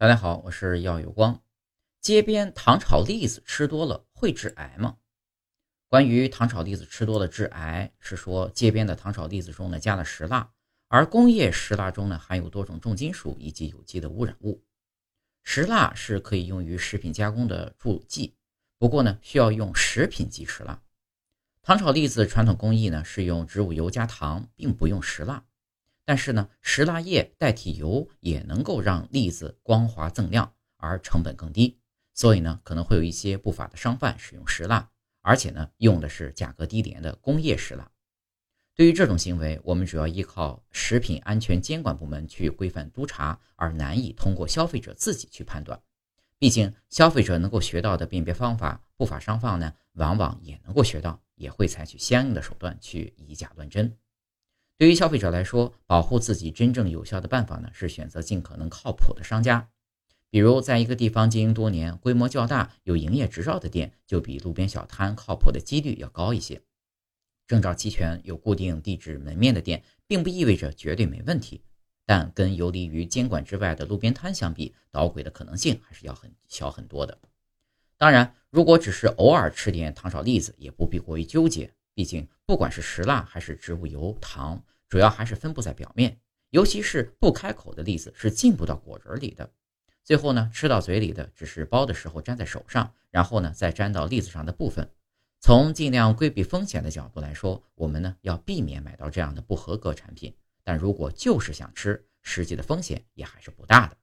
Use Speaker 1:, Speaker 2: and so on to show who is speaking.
Speaker 1: 大家好，我是耀有光。街边糖炒栗子吃多了会致癌吗？关于糖炒栗子吃多了致癌，是说街边的糖炒栗子中呢加了石蜡，而工业石蜡中呢含有多种重金属以及有机的污染物。石蜡是可以用于食品加工的助剂，不过呢需要用食品级石蜡。糖炒栗子传统工艺呢是用植物油加糖，并不用石蜡。但是呢，石蜡液代替油也能够让栗子光滑锃亮，而成本更低，所以呢，可能会有一些不法的商贩使用石蜡，而且呢，用的是价格低廉的工业石蜡。对于这种行为，我们主要依靠食品安全监管部门去规范督查，而难以通过消费者自己去判断。毕竟，消费者能够学到的辨别方法，不法商贩呢，往往也能够学到，也会采取相应的手段去以假乱真。对于消费者来说，保护自己真正有效的办法呢，是选择尽可能靠谱的商家。比如，在一个地方经营多年、规模较大、有营业执照的店，就比路边小摊靠谱的几率要高一些。证照齐全、有固定地址门面的店，并不意味着绝对没问题，但跟游离于监管之外的路边摊相比，捣鬼的可能性还是要很小很多的。当然，如果只是偶尔吃点糖炒栗子，也不必过于纠结。毕竟，不管是石蜡还是植物油、糖，主要还是分布在表面，尤其是不开口的栗子是进不到果仁里的。最后呢，吃到嘴里的只是剥的时候粘在手上，然后呢再粘到栗子上的部分。从尽量规避风险的角度来说，我们呢要避免买到这样的不合格产品。但如果就是想吃，实际的风险也还是不大的。